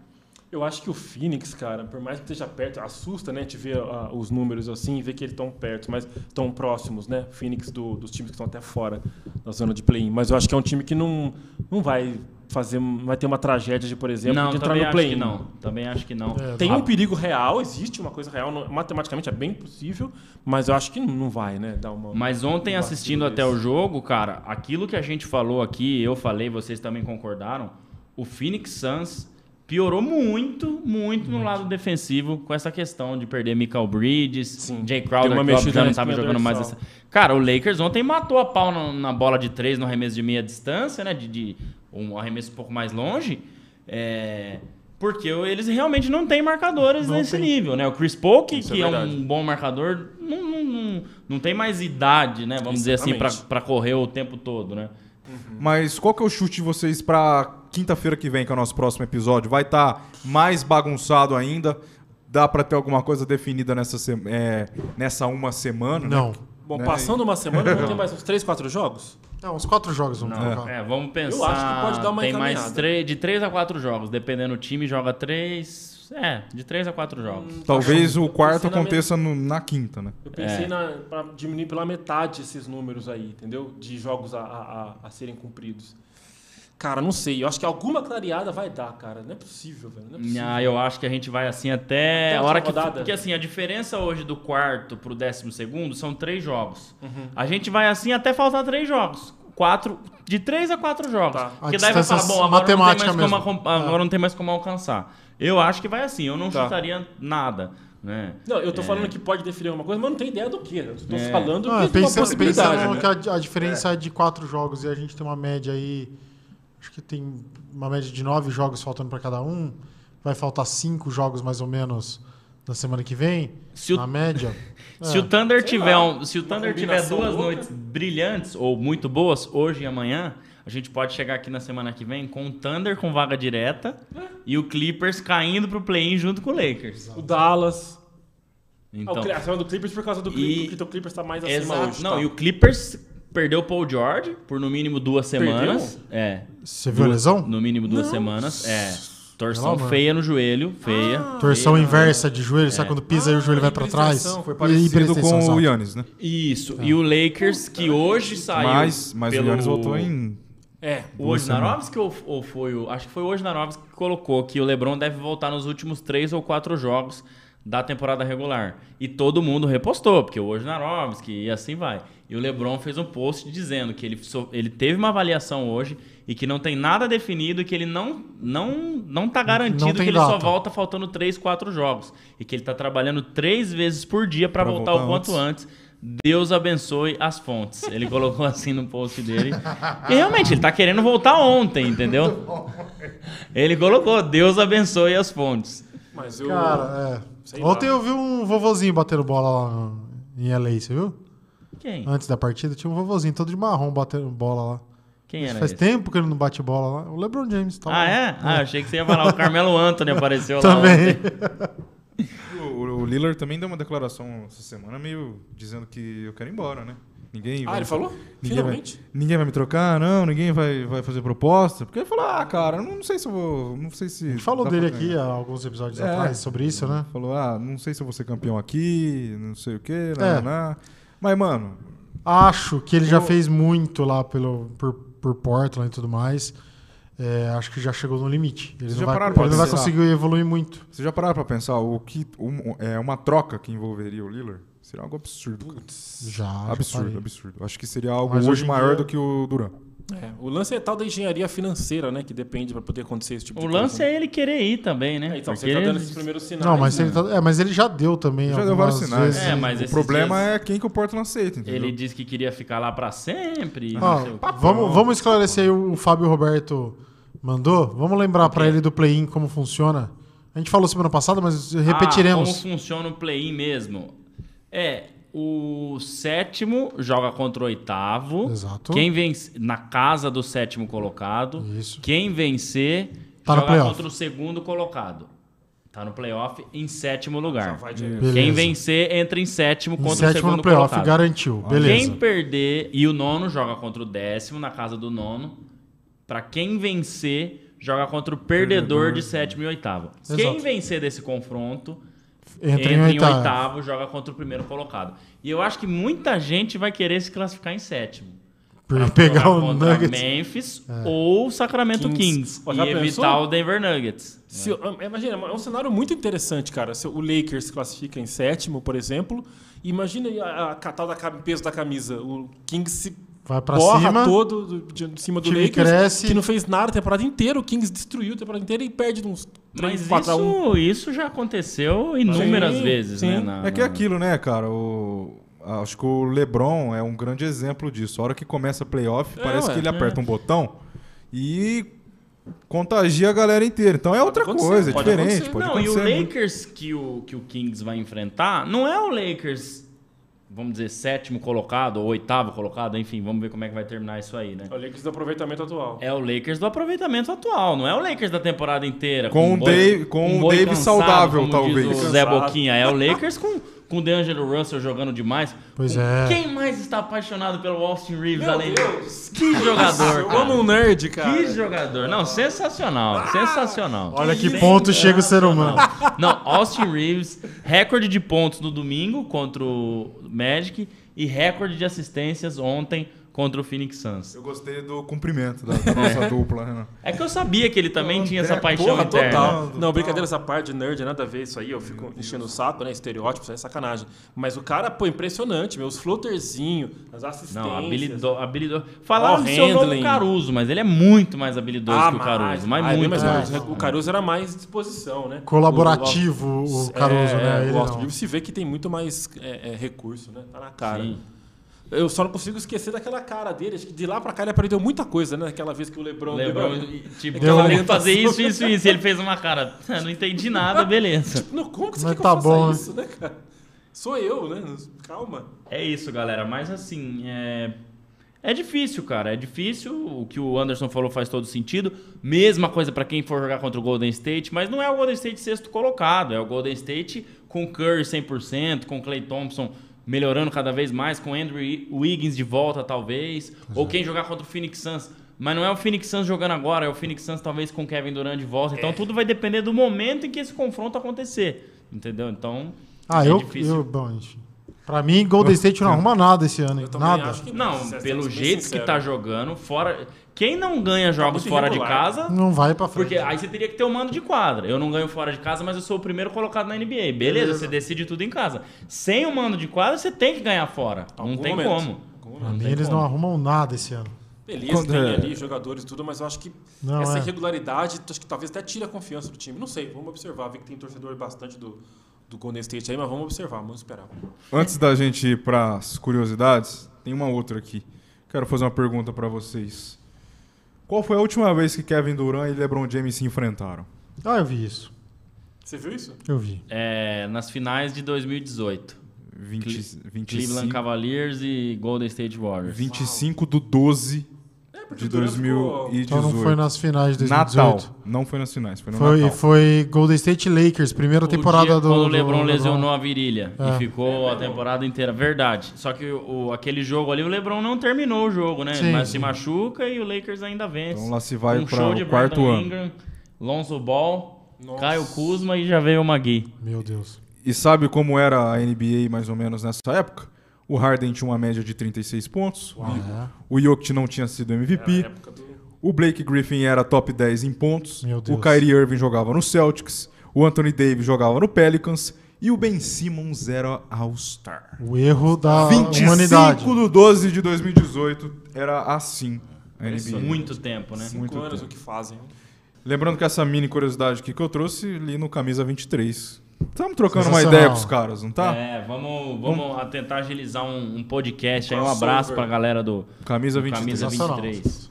Eu acho que o Phoenix, cara, por mais que esteja perto, assusta, né? Te ver ah, os números assim e ver que eles estão perto, mas tão próximos, né? Phoenix do- dos times que estão até fora da zona de play-in. Mas eu acho que é um time que não, não vai fazer, vai ter uma tragédia de, por exemplo, não, de entrar também no acho que play-in. não. Também acho que não. É, Tem um perigo real, existe uma coisa real, não- matematicamente é bem possível, mas eu acho que não- vai, né? Dar uma, Mas ontem, um assistindo vacilo até o desse. jogo, cara, aquilo que a gente falou aqui, eu falei, vocês também concordaram, o Phoenix Suns piorou muito, muito no lado defensivo com essa questão de perder Michael Bridges, Sim. Jay Crowder, uma que já não estava jogando mais essa... Cara, o Lakers ontem matou a pau na, na bola de três no arremesso de meia distância, né? De, de um arremesso um pouco mais longe. É, Porque eles realmente não têm marcadores Não nesse tem. nível, né? O Chris Paul, que, é que é, verdade. um bom marcador, não, não, não, não tem mais idade, né? Vamos dizer assim, Exatamente. pra correr o tempo todo, né? Mas qual que é o chute de vocês pra quinta-feira que vem, que é o nosso próximo episódio? Vai estar mais bagunçado ainda? Dá pra ter alguma coisa definida nessa, se- é, nessa uma semana? né? Não. Bom, Né? passando uma semana, não *laughs* tem mais uns 3, 4 jogos? Não, uns quatro jogos vamos Não, colocar. é, vamos pensar. Eu acho que pode dar uma Tem mais encaminhada. três, de três a quatro jogos, dependendo do time, joga três. É, de três a quatro jogos. Talvez Eu o quarto pensei na aconteça no- na quinta, né? Eu pensei É. na, pra diminuir pela metade esses números aí, entendeu? De jogos a, a, a- a serem cumpridos. Cara, não sei. Eu acho que alguma clareada vai dar, cara. Não é possível, velho. Não é possível. Ah, eu acho que a gente vai assim até, Até a hora que. rodada. Porque assim, a diferença hoje do quarto pro décimo segundo são três jogos. Uhum. A gente vai assim até faltar três jogos. Quatro, de três a quatro jogos. Tá. Porque A daí vai falar, bom, agora, não tem, mais matemática como, agora não tem mais como alcançar. Eu acho que vai assim, eu não Tá. chutaria nada. Né? Não, eu tô falando que pode definir alguma coisa, mas não tenho ideia do que. Eu tô É. falando Ah, que é uma pensa, possibilidade. pensando né? que a, a diferença é. de quatro jogos e a gente tem uma média aí. Acho que tem uma média de nove jogos faltando para cada um. Vai faltar cinco jogos mais ou menos na semana que vem. Se o- na média. *laughs* Se É. o Thunder Sei tiver, lá, um, se o uma Thunder tiver duas louca. noites brilhantes ou muito boas hoje e amanhã, a gente pode chegar aqui na semana que vem com o Thunder com vaga direta e o Clippers caindo pro play-in junto com o Lakers. O Dallas. Então, Ah, o a semana do Clippers por causa do Clippers, porque o Clippers tá mais acima exato. hoje. Não, tá. e o Clippers perdeu o Paul George por no mínimo duas semanas. É. Você viu a lesão? No mínimo duas semanas. É. Torção amor. feia no joelho, feia. Torção feia. inversa de joelho, sabe quando pisa e o joelho vai para trás? Foi E parecido com o. Yannis, né? Isso. E o Lakers que hoje saiu Mas, mas pelo... o Yannis voltou em... É. O Wojnarowski ou, ou foi o. Acho que foi o Wojnarowski que colocou que o LeBron deve voltar nos últimos três ou quatro jogos da temporada regular. E todo mundo repostou, porque o Wojnarowski e assim vai. E o LeBron fez um post dizendo que ele, so- ele teve uma avaliação hoje e que não tem nada definido e que ele não não não tá garantido Não que ele só data. volta faltando três, quatro jogos. E que ele tá trabalhando três vezes por dia para voltar, voltar o quanto antes. Deus abençoe as fontes. Ele colocou assim no post dele. E realmente, ele tá querendo voltar ontem, entendeu? Ele colocou, Deus abençoe as fontes. Mas eu. Cara, é. Sei Ontem lá. eu vi um vovozinho batendo bola lá em LA, você viu? Quem? Antes da partida, tinha um vovozinho todo de marrom batendo bola lá. Quem era Faz esse? tempo que ele não bate bola lá. O LeBron James tá Ah, lá. é? Ah, achei que você ia falar. O Carmelo Anthony apareceu lá *laughs* Também. ontem. *laughs* *laughs* O, o Lillard também deu uma declaração essa semana meio dizendo que eu quero ir embora, né? Ninguém Ah, vai- ele falou? Ninguém Finalmente? vai, ninguém vai me trocar, não, ninguém vai, vai fazer proposta. Porque ele falou, ah, cara, eu não sei se eu vou. Não sei se. A gente falou dele pra aqui ganhar." há alguns episódios É. atrás sobre isso, né? Falou, ah, não sei se eu vou ser campeão aqui, não sei o quê, É. não, não. Mas, mano, Acho que ele já O- fez muito lá pelo, por, por Portland e tudo mais. É, acho que já chegou no limite. Ele Vocês não já vai, ele não vai conseguir evoluir muito. vocês já pararam pra pensar o que. um- é, uma troca que envolveria o Lillard? Seria algo absurdo. cara. Já. já absurdo, parei. absurdo. Acho que seria algo Mas hoje maior dia- do que o Duran. É, o lance é tal da engenharia financeira, né? Que depende pra poder acontecer esse tipo O de lance coisa. é ele querer ir também, né? É, então, Porque você tá ele- dando esses primeiros sinais. Não, mas né? ele, tá- é, mas ele já deu também. Já deu vários sinais. vezes. É, mas o problema dias- é quem que o Portland aceita, entendeu? Ele disse que queria ficar lá pra sempre. Não o quê. vamos, vamos esclarecer aí o, o Fábio Roberto mandou. Vamos lembrar pra ele do play-in como funciona. A gente falou semana passada, mas Ah, repetiremos. como funciona o play-in mesmo? É, o sétimo joga contra o oitavo. Exato. Quem vence na casa do sétimo colocado. Isso. Quem vencer Tá no joga playoff. contra o segundo colocado. Tá no playoff em sétimo lugar. Beleza. Quem vencer entra em sétimo em contra o sétimo segundo no playoff, colocado. garantiu. Beleza. Quem perder e o nono joga contra o décimo na casa do nono. Pra quem vencer joga contra o perdedor, de sétimo e oitavo. Quem Exato. vencer desse confronto Entra, entra, em em oitavo. oitavo, joga contra o primeiro colocado. E eu acho que muita gente vai querer se classificar em sétimo. Pra pegar o contra Nuggets. Memphis ou Sacramento Kings. Kings. E pensou? evitar o Denver Nuggets. Se, ah, imagina, é um cenário muito interessante, cara. Se o Lakers se classifica em sétimo, por exemplo, imagina a, a, a tal da peso da camisa. O Kings se Vai pra borra cima. todo do, de, de cima do Lakers, cresce. que não fez nada a temporada inteira. O Kings destruiu a temporada inteira e perde uns 3, Mas 4 a 1. isso, isso já aconteceu inúmeras Sim, vezes, sim. né? na- É que é aquilo, né, cara? O... Acho que o LeBron é um grande exemplo disso. A hora que começa playoff, É, parece ué, que ele é. aperta um botão e contagia a galera inteira. Então é outra acontecer, coisa, é pode diferente. acontecer. Pode não, e o muito. Lakers que o, que o Kings vai enfrentar não é o Lakers, vamos dizer, sétimo colocado ou oitavo colocado, enfim, vamos ver como é que vai terminar isso aí, né? O Lakers do aproveitamento atual. É o Lakers do aproveitamento atual, não é o Lakers da temporada inteira. Com o boi- Dave- com o boi Dave saudável, como talvez. Diz o Zé Cansado. Boquinha. É o Lakers com, com o DeAngelo Russell jogando demais. Pois é. Quem mais está apaixonado pelo Austin Reeves Meu além Deus! Que jogador, cara. amo um nerd, cara. Que jogador. Não, sensacional. Sensacional. Olha que ponto chega o ser humano. Não, Austin Reeves, recorde de pontos no domingo contra o Magic e recorde de assistências ontem contra o Phoenix Suns. Eu gostei do cumprimento da, da nossa dupla, Renan. É que eu sabia que ele também tinha essa é, paixão Porra, interna. total. Total. Não, brincadeira essa parte de nerd, nada a ver isso aí. Eu fico enchendo o saco, né? Estereótipo, isso aí é sacanagem. Mas o cara, pô, impressionante, meus floaterzinhos, as assistências. Não, habilidoso. habilidoso. Falaram do seu nome handling. Caruso, mas ele é muito mais habilidoso Ah, que o Caruso. Mas mais, muito mas mais. O Caruso era mais disposição, né? Colaborativo, o, O- Caruso, é, né? é, Ele o Austin se vê que tem muito mais é, é, recurso, né? Tá na cara. Sim. Eu só não consigo esquecer daquela cara dele. Acho que de lá pra cá ele aprendeu muita coisa, né? Aquela vez que o Lebron... Lebron, tipo, Aquela eu tenho que fazer isso, isso, isso. E ele fez uma cara. "Ah, Não entendi nada, beleza. Não, como que você Mas quer que tá eu faça bom, né? isso, né, cara? Sou eu, né? Calma. É isso, galera. Mas assim, é... é difícil, cara. É difícil. O que o Anderson falou faz todo sentido. Mesma coisa pra quem for jogar contra o Golden State, mas não é o Golden State sexto colocado. É o Golden State com Curry 100%, com Clay Thompson melhorando cada vez mais, com Andrew Wiggins de volta, talvez. Ou quem jogar contra o Phoenix Suns. Mas não é o Phoenix Suns jogando agora, é o Phoenix Suns talvez com Kevin Durant de volta. Então tudo vai depender do momento em que esse confronto acontecer. Entendeu? Então. Ah, é eu, difícil. eu. Bom, enfim. Pra mim, Golden State não arruma nada esse ano. hein? Eu também Nada. acho que Não, pelo jeito que sincero. tá jogando, fora. Quem não ganha jogos muito fora de irregular. casa. Não vai pra frente. Porque aí você teria que ter o mando de quadra. Eu não ganho fora de casa, mas eu sou o primeiro colocado na NBA. Beleza, você decide tudo em casa. Sem o mando de quadra, você tem que ganhar fora. não Algum tem momento. como. Algum Pra mim, eles não arrumam nada esse ano. Beleza, Quando tem é- ali jogadores e tudo, mas eu acho que Não, essa é. irregularidade, acho que talvez até tire a confiança do time. Não sei, vamos observar. Vi que tem torcedor bastante do, do Golden State aí, mas vamos observar, vamos esperar. Antes da gente ir pras curiosidades, tem uma outra aqui. Quero fazer uma pergunta pra vocês. Qual foi a última vez que Kevin Durant e LeBron James se enfrentaram? Ah, eu vi isso. Você viu isso? Eu vi. É, nas finais de 2018. 20, Cleveland 25, Cavaliers e Golden State Warriors. 25 do 12 É, porque de o Durant ficou- 2018. Então não foi nas finais de 2018. Natal. Não foi nas finais, foi no Foi, Natal. foi Golden State Lakers, primeira O temporada dia do. Quando o LeBron lesionou a virilha É. e ficou a temporada inteira. Verdade. Só que o, aquele jogo ali, o LeBron não terminou o jogo, né? Sim, Mas sim. se machuca e o Lakers ainda vence. Então lá se vai um para o quarto Brandon ano. Ingram, Lonzo Ball, Nossa. Caio Kuzma e já veio o Magui. Meu Deus. E sabe como era a NBA mais ou menos nessa época? O Harden tinha uma média de 36 pontos. É. O Jokic não tinha sido MVP. Do- O Blake Griffin era top 10 em pontos. O Kyrie Irving jogava no Celtics. O Anthony Davis jogava no Pelicans. E o Ben Simmons era All-Star. O erro da 25 humanidade. do 12 de 2018 era assim a Isso NBA. aí. Muito tempo, né? Cinco Muito anos tempo. o que fazem. Lembrando que essa mini curiosidade aqui que eu trouxe li no Camisa 23. Estamos trocando uma ideia com os caras, não tá? É, vamos, vamos a tentar agilizar um, um podcast aí. Um abraço pra galera do Camisa do 23. Camisa Sensacional. 23.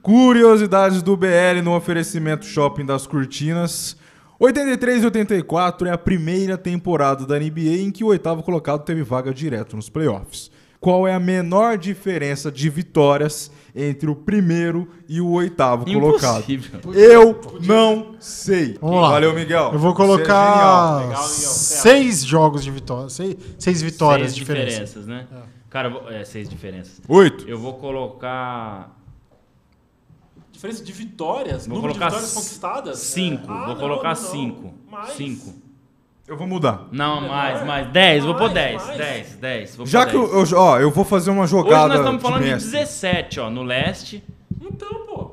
Curiosidades do BL no oferecimento Shopping das Cortinas. 83 e 84 é a primeira temporada da NBA em que o oitavo colocado teve vaga direto nos playoffs. Qual é a menor diferença de vitórias entre o primeiro e o oitavo colocado? Impossível. Eu não sei. Vamos lá. Valeu, Miguel. Eu vou Você é genial. colocar seis jogos de vitória. Seis, seis vitórias seis de diferença. diferenças, né? Cara, eu vou- é, seis diferenças. Oito. Eu vou colocar Diferença de vitórias? Vou número de colocar vitórias conquistadas? cinco. Ah, vou não, colocar não. cinco. Mais? Cinco. Eu vou mudar. Não, mais, mais. Dez. Vou pôr Mais, dez. mais. Dez, dez. Vou Já pôr que eu, eu- ó, eu vou fazer uma Hoje jogada nós estamos falando de, mestre. 17, ó, no leste Então, pô.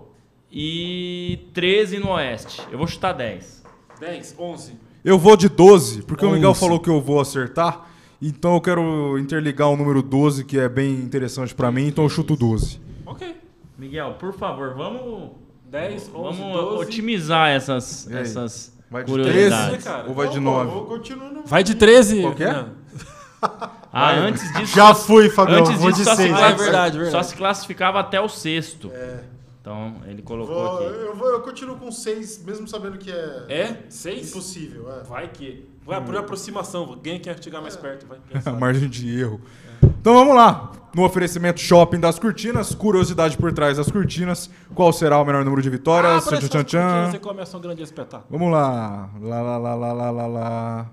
e 13 no oeste. Eu vou chutar 10. 10, 11. Eu vou de 12, porque o Miguel falou que eu vou acertar. Então eu quero interligar o número 12, que é bem interessante pra mim, então eu chuto 12. Ok. Miguel, por favor, vamos, 10, 11, vamos 12. otimizar essas, E aí? essas Vai de curiosidades. 13 cara. ou vai de Não, pô, 9? eu continuo no- Vai de 13. Qual que é? Não. *laughs* Ah, antes disso. Já fui, Fabião. Antes Vou disso, de só se, seis. Ah, é verdade, verdade. só se classificava até o sexto. Então, ele colocou Vou- aqui. eu, vou- eu continuo com seis, mesmo sabendo que é, É? 6? impossível. é. Vai que. Vai por aproximação. Ganha quem chegar mais perto. Vai. *laughs* A margem de erro. Então vamos lá. No oferecimento Shopping das Cortinas, curiosidade por trás das cortinas. Qual será o menor número de vitórias? Abra Tchan, tchan, tchan. e começa um grande espetáculo. Vamos lá. Lá, lá, lá, lá, lá, lá, lá.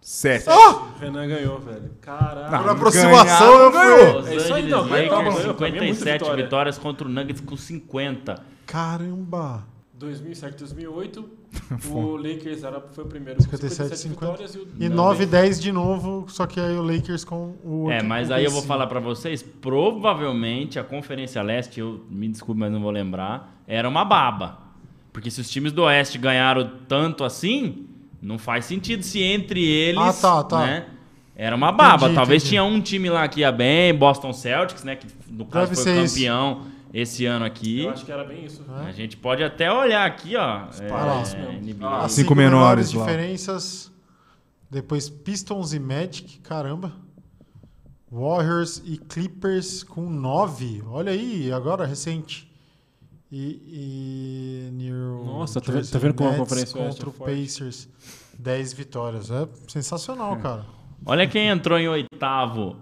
Sete. O Renan ganhou, velho. Caralho. Não, Por aproximação, eu ganhou. É isso aí, Angeles vai, tá, Lakers, mano, pra mim é muita 57 vitória. vitórias contra o Nuggets com 50. Caramba! 2007, 2008, *laughs* o Lakers era, foi o primeiro 57, 57 vitórias e o E 9 e 10 de novo, só que aí o Lakers com o É, mas aí eu vou com falar pra vocês, provavelmente a Conferência Leste, eu me desculpe, mas não vou lembrar, era uma baba. Porque se os times do Oeste ganharam tanto assim, não faz sentido se entre eles, Ah, tá, tá. né? Era uma baba. Entendi, Talvez entendi. tinha um time lá que ia bem, Boston Celtics, né, que no caso Deve foi ser isso. Esse ano aqui. Eu acho que era bem isso. A gente pode até olhar aqui, ó. É. NBA. Ah, As cinco menores lá. diferenças. Depois Pistons e Magic, caramba. Warriors e Clippers com 9. Olha aí, agora recente. E, e New Nossa, tá tá vendo como a Conferência Oeste contra é o? Pacers. 10 vitórias. É sensacional, cara. Olha quem entrou em oitavo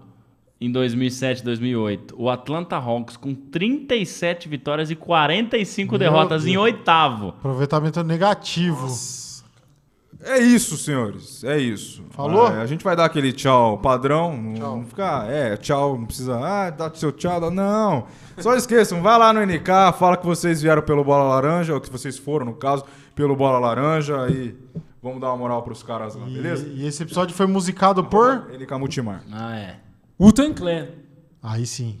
em 2007, 2008. O Atlanta Hawks com 37 vitórias e 45 Meu derrotas Deus. em oitavo. Aproveitamento negativo. É isso, senhores. É isso. Falou? É, a gente vai dar aquele tchau padrão. Não, Tchau. não ficar. É, tchau. Não precisa. Ah, dá seu tchau. dá- Não. Só esqueçam. Vai lá no NK. Fala que vocês vieram pelo Bola Laranja. Ou que vocês foram, no caso, pelo Bola Laranja. Aí vamos dar uma moral pros caras lá, beleza? E, e esse episódio foi musicado por. NK Multimar. Ah, é. Wu-Tang Clan. Aí sim.